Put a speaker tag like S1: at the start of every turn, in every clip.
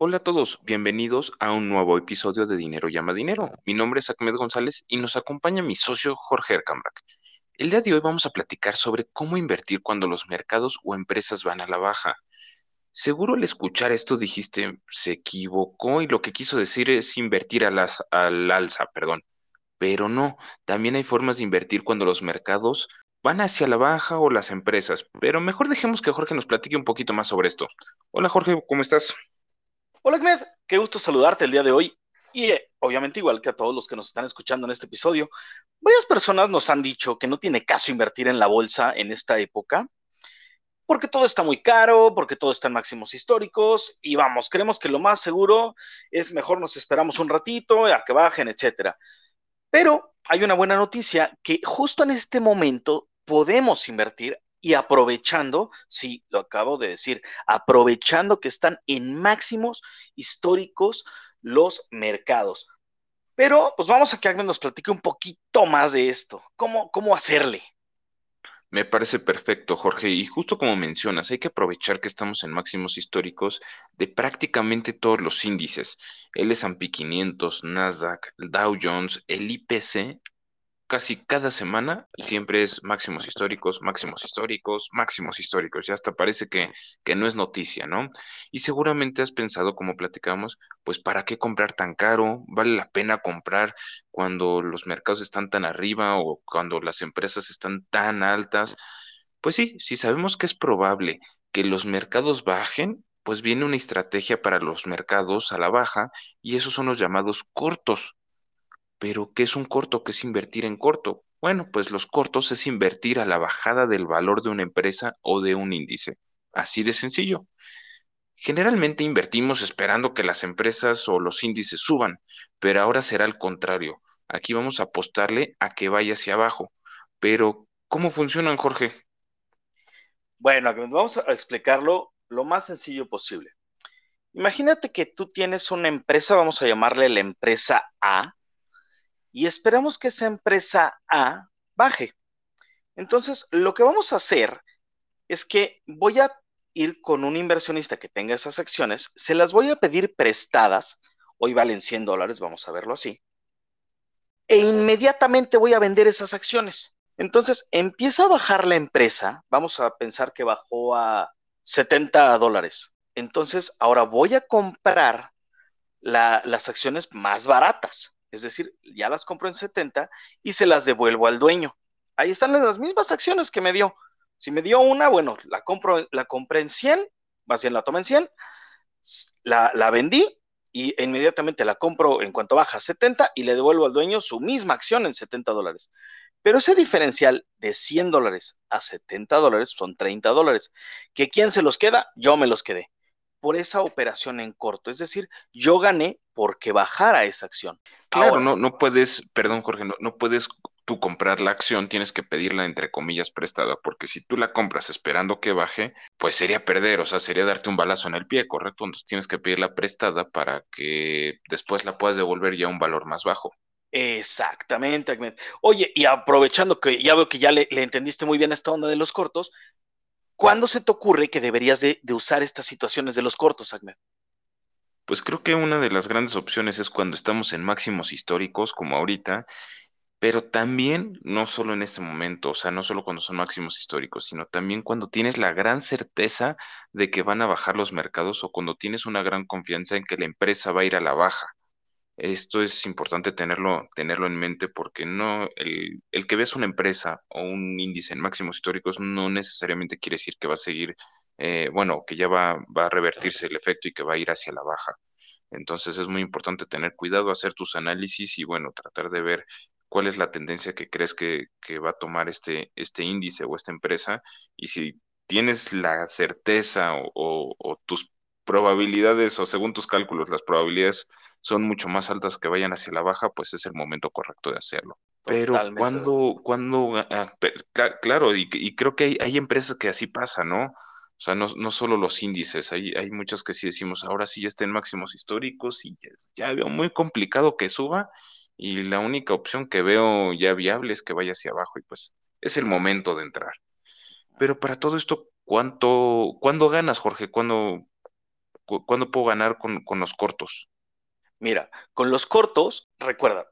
S1: Hola a todos, bienvenidos a un nuevo episodio de Dinero llama Dinero. Mi nombre es Ahmed González y nos acompaña mi socio Jorge Ercambrak. El día de hoy vamos a platicar sobre cómo invertir cuando los mercados o empresas van a la baja. Seguro al escuchar esto dijiste, se equivocó y lo que quiso decir es invertir a las, al alza, perdón. Pero no, también hay formas de invertir cuando los mercados van hacia la baja o las empresas. Pero mejor dejemos que Jorge nos platique un poquito más sobre esto. Hola Jorge, ¿cómo estás?
S2: Hola Ahmed, qué gusto saludarte el día de hoy. Y eh, obviamente igual que a todos los que nos están escuchando en este episodio, varias personas nos han dicho que no tiene caso invertir en la bolsa en esta época, porque todo está muy caro, porque todo está en máximos históricos y vamos, creemos que lo más seguro es mejor nos esperamos un ratito a que bajen, etcétera. Pero hay una buena noticia que justo en este momento podemos invertir y aprovechando, sí, lo acabo de decir, aprovechando que están en máximos históricos los mercados. Pero pues vamos a que alguien nos platique un poquito más de esto, cómo, cómo hacerle.
S1: Me parece perfecto, Jorge. Y justo como mencionas, hay que aprovechar que estamos en máximos históricos de prácticamente todos los índices. El S&P 500, Nasdaq, el Dow Jones, el IPC casi cada semana siempre es máximos históricos, máximos históricos, máximos históricos. Ya hasta parece que, que no es noticia, ¿no? Y seguramente has pensado, como platicamos, pues ¿para qué comprar tan caro? ¿Vale la pena comprar cuando los mercados están tan arriba o cuando las empresas están tan altas? Pues sí, si sabemos que es probable que los mercados bajen, pues viene una estrategia para los mercados a la baja y esos son los llamados cortos. Pero, ¿qué es un corto? ¿Qué es invertir en corto? Bueno, pues los cortos es invertir a la bajada del valor de una empresa o de un índice. Así de sencillo. Generalmente invertimos esperando que las empresas o los índices suban, pero ahora será el contrario. Aquí vamos a apostarle a que vaya hacia abajo. Pero, ¿cómo funcionan, Jorge?
S2: Bueno, vamos a explicarlo lo más sencillo posible. Imagínate que tú tienes una empresa, vamos a llamarle la empresa A, y esperamos que esa empresa A baje. Entonces, lo que vamos a hacer es que voy a ir con un inversionista que tenga esas acciones, se las voy a pedir prestadas, hoy valen 100 dólares, vamos a verlo así, e inmediatamente voy a vender esas acciones. Entonces, empieza a bajar la empresa, vamos a pensar que bajó a 70 dólares. Entonces, ahora voy a comprar las acciones más baratas. Es decir, ya las compro en 70 y se las devuelvo al dueño. Ahí están las mismas acciones que me dio. Si me dio una, bueno, la compro, la compré en 100, más bien la tomé en 100, la, la vendí y inmediatamente la compro en cuanto baja a 70 y le devuelvo al dueño su misma acción en 70 dólares. Pero ese diferencial de 100 dólares a 70 dólares son 30 dólares. ¿Que quién se los queda? Yo me los quedé por esa operación en corto. Es decir, yo gané porque bajara esa acción.
S1: Claro, no, no puedes, perdón Jorge, no, no puedes tú comprar la acción, tienes que pedirla entre comillas prestada, porque si tú la compras esperando que baje, pues sería perder, o sea, sería darte un balazo en el pie, ¿correcto? Entonces tienes que pedirla prestada para que después la puedas devolver ya a un valor más bajo.
S2: Exactamente, Oye, y aprovechando que ya veo que ya le, le entendiste muy bien esta onda de los cortos, ¿Cuándo se te ocurre que deberías de, usar estas situaciones de los cortos, Ahmed?
S1: Pues creo que una de las grandes opciones es cuando estamos en máximos históricos, como ahorita, pero también no solo en este momento, o sea, no solo cuando son máximos históricos, sino también cuando tienes la gran certeza de que van a bajar los mercados o cuando tienes una gran confianza en que la empresa va a ir a la baja. Esto es importante tenerlo, tenerlo en mente porque no, el, el que ves una empresa o un índice en máximos históricos no necesariamente quiere decir que va a seguir, eh, bueno, que ya va, va a revertirse el efecto y que va a ir hacia la baja. Entonces es muy importante tener cuidado, hacer tus análisis y bueno, tratar de ver cuál es la tendencia que crees que, que, va a tomar este, este índice o esta empresa. Y si tienes la certeza o tus probabilidades o según tus cálculos, las probabilidades son mucho más altas que vayan hacia la baja, pues es el momento correcto de hacerlo. Pero cuando, cuando, ah, claro, y, creo que hay, empresas que así pasa, ¿no? O sea, no, no solo los índices, hay, hay muchos que sí decimos, ahora sí ya está en máximos históricos y ya veo muy complicado que suba y la única opción que veo ya viable es que vaya hacia abajo y pues es el momento de entrar. Pero para todo esto, ¿cuánto, ¿cuándo ganas, Jorge? ¿Cuándo, ¿Cuándo puedo ganar con, con los cortos?
S2: Mira, con los cortos, recuerda,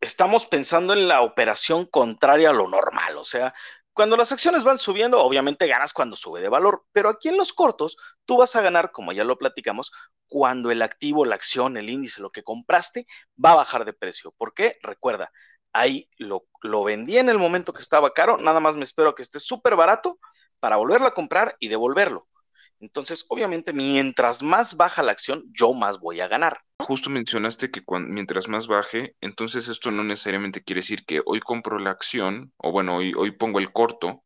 S2: estamos pensando en la operación contraria a lo normal, o sea, cuando las acciones van subiendo, obviamente ganas cuando sube de valor, pero aquí en los cortos, tú vas a ganar, como ya lo platicamos, cuando el activo, la acción, el índice, lo que compraste, va a bajar de precio. ¿Por qué? Recuerda, ahí lo, lo vendí en el momento que estaba caro, nada más me espero que esté súper barato para volverlo a comprar y devolverlo. Entonces, obviamente, mientras más baja la acción, yo más voy a ganar.
S1: Justo mencionaste que mientras más baje, entonces esto no necesariamente quiere decir que hoy compro la acción, o bueno, hoy, hoy pongo el corto,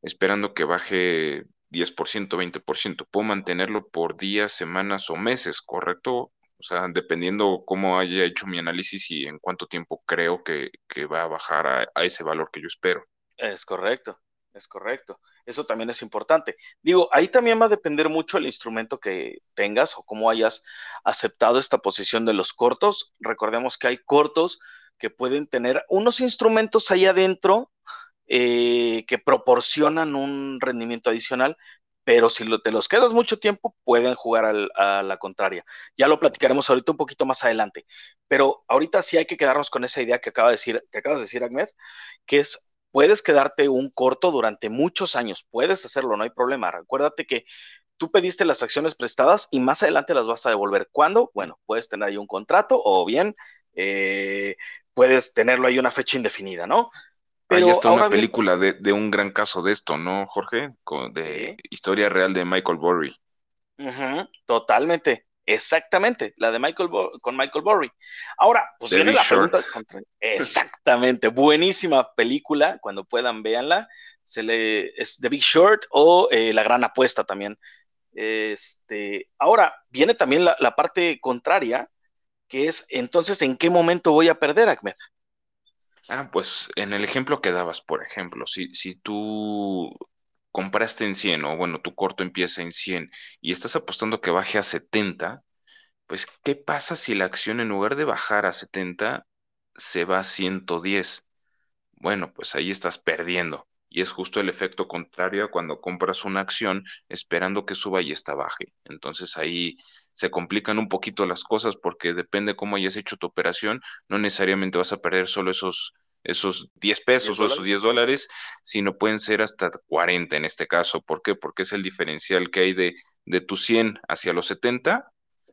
S1: esperando que baje 10%, 20%. Puedo mantenerlo por días, semanas o meses, ¿correcto? O sea, dependiendo cómo haya hecho mi análisis y en cuánto tiempo creo que, va a bajar a ese valor que yo espero.
S2: Es correcto, es correcto. Eso también es importante. Digo, ahí también va a depender mucho el instrumento que tengas o cómo hayas aceptado esta posición de los cortos. Recordemos que hay cortos que pueden tener unos instrumentos ahí adentro eh, que proporcionan un rendimiento adicional, pero si te los quedas mucho tiempo, pueden jugar a la contraria. Ya lo platicaremos ahorita un poquito más adelante, pero ahorita sí hay que quedarnos con esa idea que, acaba de decir, que acabas de decir, Ahmed, que es puedes quedarte un corto durante muchos años, puedes hacerlo, no hay problema. Recuérdate que tú pediste las acciones prestadas y más adelante las vas a devolver. ¿Cuándo? Bueno, puedes tener ahí un contrato o bien eh, puedes tenerlo ahí una fecha indefinida, ¿no?
S1: Pero ahí está una película de, un gran caso de esto, ¿no, Jorge? de historia real de Michael Burry.
S2: totalmente. Exactamente, la de Michael con Michael Burry. Ahora, pues viene la pregunta. Exactamente, buenísima película. Cuando puedan, véanla. Se le es The Big Short o eh, La Gran Apuesta también. Este, ahora viene también la, la, parte contraria, que es entonces en qué momento voy a perder, Ahmed.
S1: Ah, pues en el ejemplo que dabas, por ejemplo, si, si tú compraste en 100 o bueno, tu corto empieza en 100 y estás apostando que baje a 70, pues ¿qué pasa si la acción en lugar de bajar a 70 se va a 110? Bueno, pues ahí estás perdiendo. Y es justo el efecto contrario a cuando compras una acción esperando que suba y esta baje. Entonces ahí se complican un poquito las cosas porque depende cómo hayas hecho tu operación, no necesariamente vas a perder solo esos esos 10 pesos o esos 10 dólares, sino pueden ser hasta 40 en este caso. ¿Por qué? Porque es el diferencial que hay de, de tu 100 hacia los 70,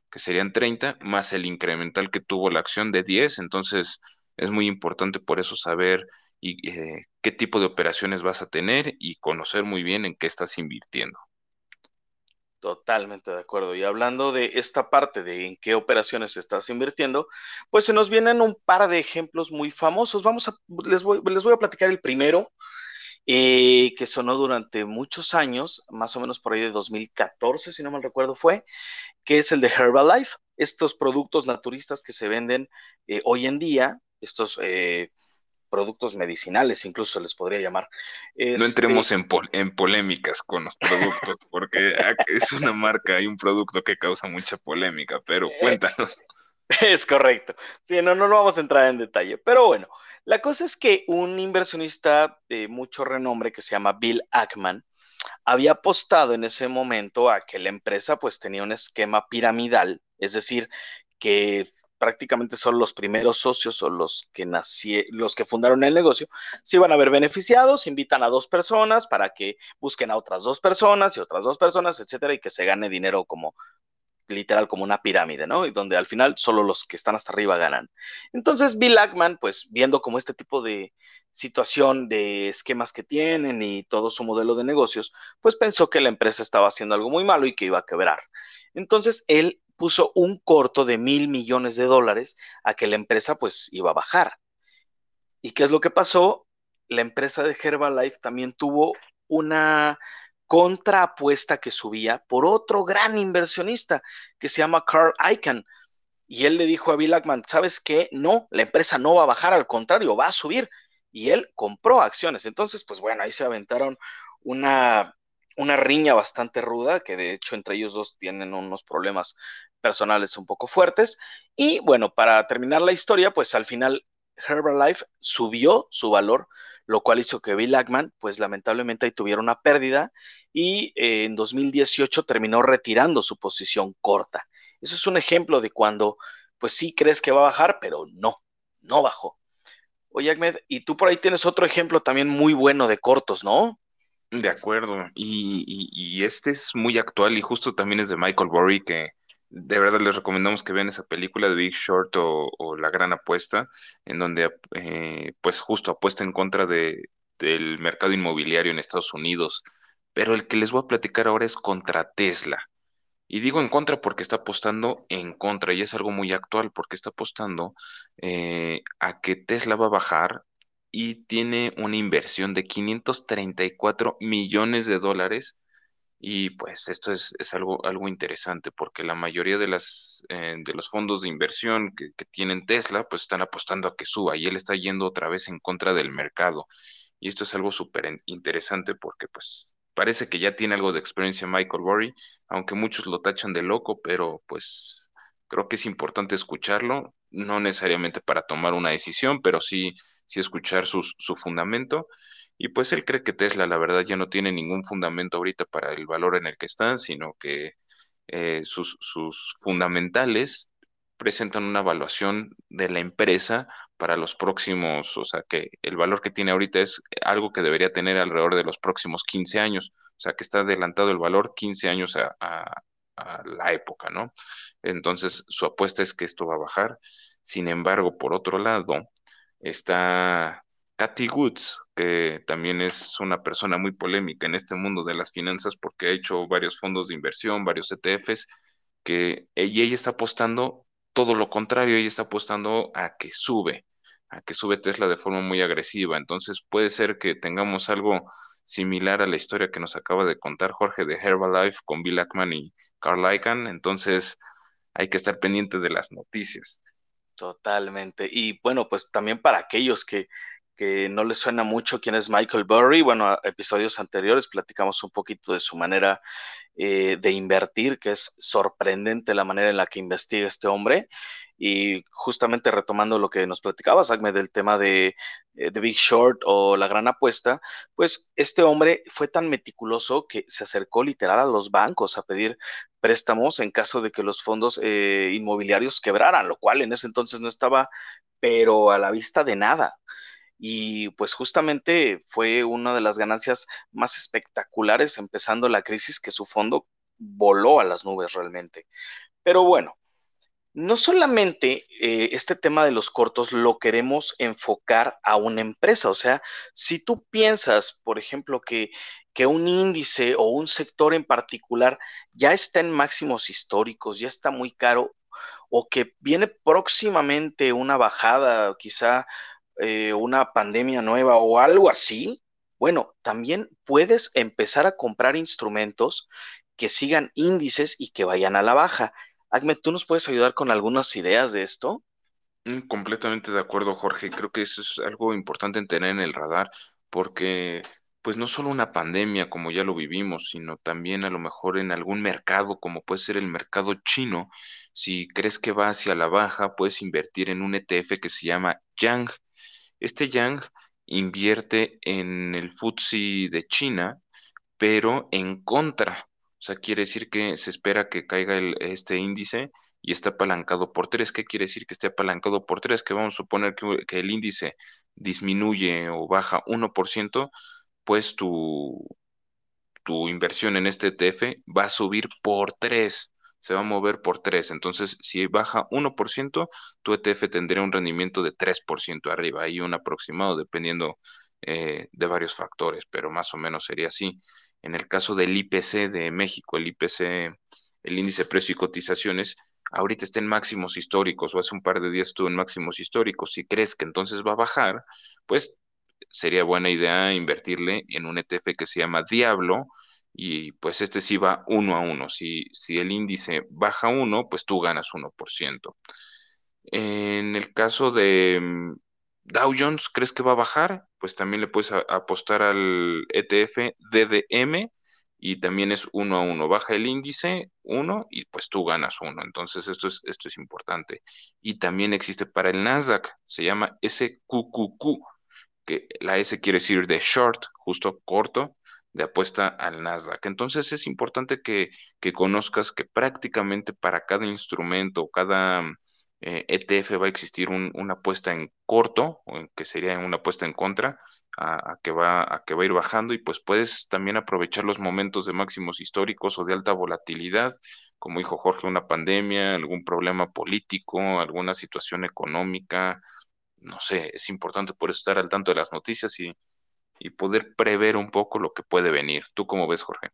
S1: que serían 30, más el incremental que tuvo la acción de 10. Entonces, es muy importante por eso saber y, eh, qué tipo de operaciones vas a tener y conocer muy bien en qué estás invirtiendo.
S2: Totalmente de acuerdo. Y hablando de esta parte de en qué operaciones estás invirtiendo, pues se nos vienen un par de ejemplos muy famosos. Vamos a, les voy, les voy a platicar el primero, eh, que sonó durante muchos años, más o menos por ahí de 2014, si no mal recuerdo fue, que es el de Herbalife. Estos productos naturistas que se venden eh, hoy en día, estos eh, productos medicinales, incluso les podría llamar.
S1: no este entremos en, en, polémicas con los productos, porque es una marca y un producto que causa mucha polémica, pero eh, cuéntanos.
S2: Es correcto. Sí, no, no, no vamos a entrar en detalle, pero bueno, la cosa es que un inversionista de mucho renombre que se llama Bill Ackman había apostado en ese momento a que la empresa pues tenía un esquema piramidal, es decir, que prácticamente son los primeros socios o los que los que fundaron el negocio, se iban a ver beneficiados, invitan a dos personas para que busquen a otras dos personas y otras dos personas, etcétera, y que se gane dinero como literal como una pirámide, ¿no? Y donde al final solo los que están hasta arriba ganan. Entonces Bill Ackman, pues viendo como este tipo de situación de esquemas que tienen y todo su modelo de negocios, pues pensó que la empresa estaba haciendo algo muy malo y que iba a quebrar. Entonces él puso un corto de mil millones de dólares a que la empresa pues iba a bajar. ¿Y qué es lo que pasó? La empresa de Herbalife también tuvo una contraapuesta que subía por otro gran inversionista que se llama Carl Icahn. Y él le dijo a Bill Ackman, ¿sabes qué? No, la empresa no va a bajar, al contrario, va a subir. Y él compró acciones. Entonces, pues bueno, ahí se aventaron una, una riña bastante ruda, que de hecho entre ellos dos tienen unos problemas personales un poco fuertes. Y bueno, para terminar la historia, pues al final Herbalife subió su valor, lo cual hizo que Bill Ackman, pues lamentablemente ahí tuviera una pérdida y eh, en 2018 terminó retirando su posición corta. Eso es un ejemplo de cuando, pues sí crees que va a bajar, pero no, no bajó. Oye, Ahmed, y tú por ahí tienes otro ejemplo también muy bueno de cortos, ¿no?
S1: De acuerdo, y, este es muy actual y justo también es de Michael Burry, que de verdad les recomendamos que vean esa película de Big Short o, La Gran Apuesta, en donde eh, pues justo apuesta en contra de, del mercado inmobiliario en Estados Unidos. Pero el que les voy a platicar ahora es contra Tesla. Y digo en contra porque está apostando en contra y es algo muy actual porque está apostando eh, a que Tesla va a bajar y tiene una inversión de 534 millones de dólares. Y pues esto es, algo, algo interesante porque la mayoría de, las, eh, de los fondos de inversión que, que tienen Tesla pues están apostando a que suba y él está yendo otra vez en contra del mercado. Y esto es algo súper interesante porque pues parece que ya tiene algo de experiencia Michael Burry, aunque muchos lo tachan de loco, pero pues creo que es importante escucharlo, no necesariamente para tomar una decisión, pero sí, sí escuchar su fundamento. Y pues él cree que Tesla, la verdad, ya no tiene ningún fundamento ahorita para el valor en el que está, sino que eh, sus, sus fundamentales presentan una evaluación de la empresa para los próximos, o sea, que el valor que tiene ahorita es algo que debería tener alrededor de los próximos 15 años, o sea, que está adelantado el valor 15 años a, la época, ¿no? Entonces, su apuesta es que esto va a bajar. Sin embargo, por otro lado, está Cathy Woods, que también es una persona muy polémica en este mundo de las finanzas porque ha hecho varios fondos de inversión, varios ETFs, que y ella está apostando todo lo contrario, ella está apostando a que sube a que sube Tesla de forma muy agresiva. Entonces puede ser que tengamos algo similar a la historia que nos acaba de contar Jorge de Herbalife con Bill Ackman y Carl Icahn. Entonces hay que estar pendiente de las noticias.
S2: Totalmente. Y bueno, pues también para aquellos que, que no les suena mucho quién es Michael Burry, bueno, episodios anteriores platicamos un poquito de su manera eh, de invertir, que es sorprendente la manera en la que investiga este hombre. Y justamente retomando lo que nos platicabas, Agme, del tema de, eh, de, Big Short o la gran apuesta, pues este hombre fue tan meticuloso que se acercó literal a los bancos a pedir préstamos en caso de que los fondos eh, inmobiliarios quebraran, lo cual en ese entonces no estaba, pero a la vista de nada y pues justamente fue una de las ganancias más espectaculares empezando la crisis que su fondo voló a las nubes realmente. Pero bueno, no solamente eh, este tema de los cortos lo queremos enfocar a una empresa, o sea, si tú piensas, por ejemplo, que, que un índice o un sector en particular ya está en máximos históricos, ya está muy caro, o que viene próximamente una bajada, quizá eh, una pandemia nueva o algo así, bueno, también puedes empezar a comprar instrumentos que sigan índices y que vayan a la baja. Ahmed, ¿tú nos puedes ayudar con algunas ideas de esto?
S1: Mm, completamente de acuerdo, Jorge. Creo que eso es algo importante en tener en el radar, porque pues no solo una pandemia como ya lo vivimos, sino también a lo mejor en algún mercado como puede ser el mercado chino, si crees que va hacia la baja, puedes invertir en un ETF que se llama Yang este Yang invierte en el FTSE de China, pero en contra. O sea, quiere decir que se espera que caiga este índice y está apalancado por tres. ¿Qué quiere decir que esté apalancado por tres? Que vamos a suponer que, el índice disminuye o baja 1%, pues tu, tu inversión en este ETF va a subir por tres se va a mover por 3. Entonces, si baja 1%, tu ETF tendría un rendimiento de 3% arriba, ahí un aproximado dependiendo eh, de varios factores, pero más o menos sería así. En el caso del IPC de México, el IPC, el índice precio y cotizaciones, ahorita está en máximos históricos o hace un par de días estuvo en máximos históricos. Si crees que entonces va a bajar, pues sería buena idea invertirle en un ETF que se llama Diablo, y pues este sí va uno a uno. Si, si el índice baja uno, pues tú ganas 1%. En el caso de mm, Dow Jones, ¿crees que va a bajar? Pues también le puedes apostar al ETF DDM y también es uno a uno. Baja el índice uno y pues tú ganas uno. Entonces esto es, esto es importante. Y también existe para el Nasdaq, se llama SQQQ que la S quiere decir de short, justo corto, de apuesta al Nasdaq. Entonces es importante que, que conozcas que prácticamente para cada instrumento, cada ETF eh, e va a existir una apuesta en corto, o que sería una apuesta en contra, a, que va, a que va a ir bajando y pues puedes también aprovechar los momentos de máximos históricos o de alta volatilidad, como dijo Jorge, una pandemia, algún problema político, alguna situación económica, no sé, es importante por estar al tanto de las noticias y, y poder prever un poco lo que puede venir. ¿Tú cómo ves, Jorge?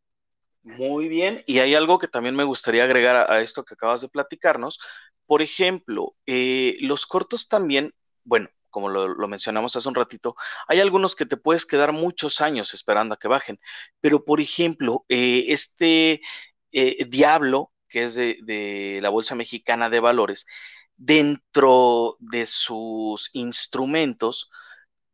S2: Muy bien, y hay algo que también me gustaría agregar a, esto que acabas de platicarnos. Por ejemplo, eh, los cortos también, bueno, como lo, mencionamos hace un ratito, hay algunos que te puedes quedar muchos años esperando a que bajen, pero por ejemplo, eh, este eh, Diablo, que es de la Bolsa Mexicana de Valores, dentro de sus instrumentos,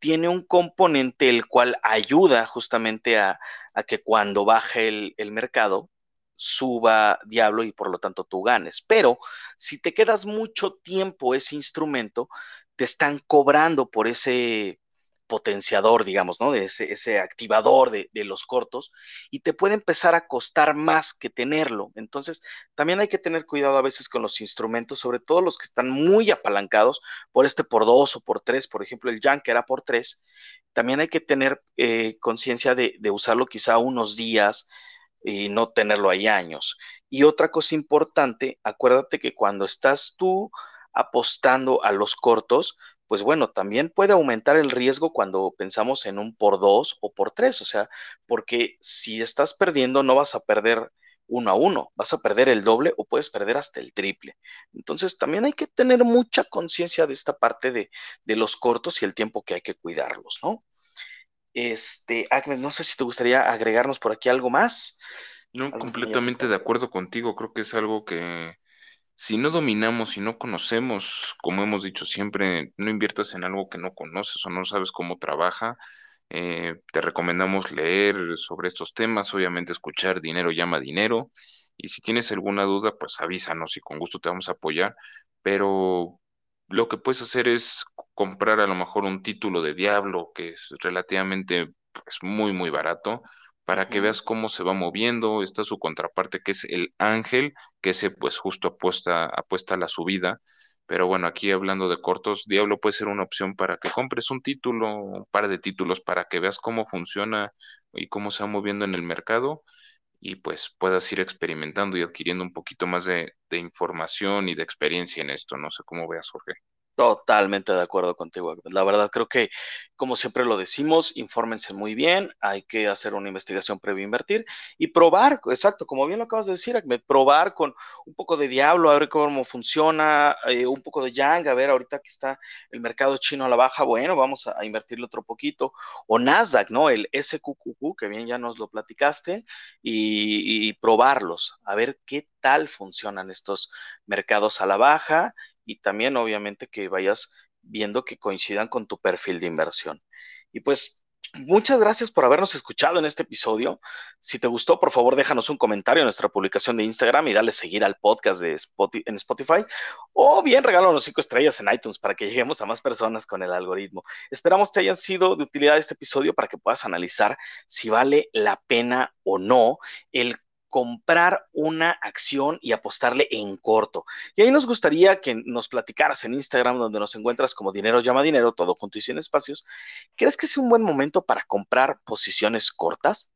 S2: tiene un componente el cual ayuda justamente a, que cuando baje el, el, mercado suba Diablo y por lo tanto tú ganes. Pero si te quedas mucho tiempo ese instrumento, te están cobrando por ese potenciador, digamos, ¿no? De ese, activador de, los cortos y te puede empezar a costar más que tenerlo. Entonces, también hay que tener cuidado a veces con los instrumentos, sobre todo los que están muy apalancados por este por dos o por tres, por ejemplo, el Yang era por tres. También hay que tener eh, conciencia de, de usarlo quizá unos días y no tenerlo ahí años. Y otra cosa importante, acuérdate que cuando estás tú apostando a los cortos, pues bueno, también puede aumentar el riesgo cuando pensamos en un por dos o por tres, o sea, porque si estás perdiendo no vas a perder uno a uno, vas a perder el doble o puedes perder hasta el triple. Entonces también hay que tener mucha conciencia de esta parte de, los cortos y el tiempo que hay que cuidarlos, ¿no? Este, Agnes, no sé si te gustaría agregarnos por aquí algo más.
S1: No, completamente de acuerdo contigo, creo que es algo que si no dominamos, si no conocemos, como hemos dicho siempre, no inviertas en algo que no conoces o no sabes cómo trabaja. Eh, te recomendamos leer sobre estos temas, obviamente escuchar Dinero llama dinero. Y si tienes alguna duda, pues avísanos y con gusto te vamos a apoyar. Pero lo que puedes hacer es comprar a lo mejor un título de Diablo que es relativamente pues, muy, muy barato para que veas cómo se va moviendo. Está su contraparte que es el ángel, que ese pues justo apuesta, apuesta a la subida. Pero bueno, aquí hablando de cortos, Diablo puede ser una opción para que compres un título, un par de títulos para que veas cómo funciona y cómo se va moviendo en el mercado y pues puedas ir experimentando y adquiriendo un poquito más de, de información y de experiencia en esto. No sé cómo veas, Jorge.
S2: Totalmente de acuerdo contigo. La verdad creo que, como siempre lo decimos, infórmense muy bien, hay que hacer una investigación previa a invertir y probar, exacto, como bien lo acabas de decir, probar con un poco de Diablo, a ver cómo funciona, eh, un poco de Yang, a ver, ahorita que está el mercado chino a la baja, bueno, vamos a, invertirle otro poquito, o Nasdaq, ¿no? El SQQQ, que bien ya nos lo platicaste, y probarlos, a ver qué tal funcionan estos mercados a la baja y también obviamente que vayas viendo que coincidan con tu perfil de inversión. Y pues Muchas gracias por habernos escuchado en este episodio. Si te gustó, por favor, déjanos un comentario en nuestra publicación de Instagram y dale seguir al podcast de Spotify, en Spotify. O bien, regálanos cinco estrellas en iTunes para que lleguemos a más personas con el algoritmo. Esperamos te hayan sido de utilidad este episodio para que puedas analizar si vale la pena o no el comprar una acción y apostarle en corto. Y ahí nos gustaría que nos platicaras en Instagram, donde nos encuentras como Dinero llama dinero, todo junto y sin espacios. ¿Crees que es un buen momento para comprar posiciones cortas?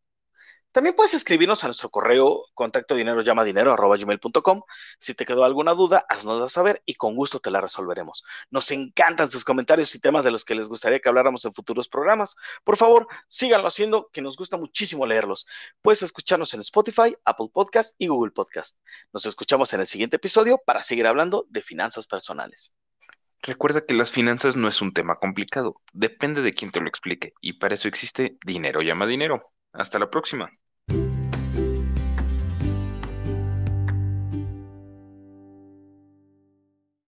S2: También puedes escribirnos a nuestro correo contacto dinero llama dinero arroba gmail.com. Si te quedó alguna duda, haznosla saber y con gusto te la resolveremos. Nos encantan sus comentarios y temas de los que les gustaría que habláramos en futuros programas. Por favor, síganlo haciendo, que nos gusta muchísimo leerlos. Puedes escucharnos en Spotify, Apple Podcast y Google Podcast. Nos escuchamos en el siguiente episodio para seguir hablando de finanzas personales.
S1: Recuerda que las finanzas no es un tema complicado, depende de quién te lo explique y para eso existe Dinero llama dinero. Hasta la próxima.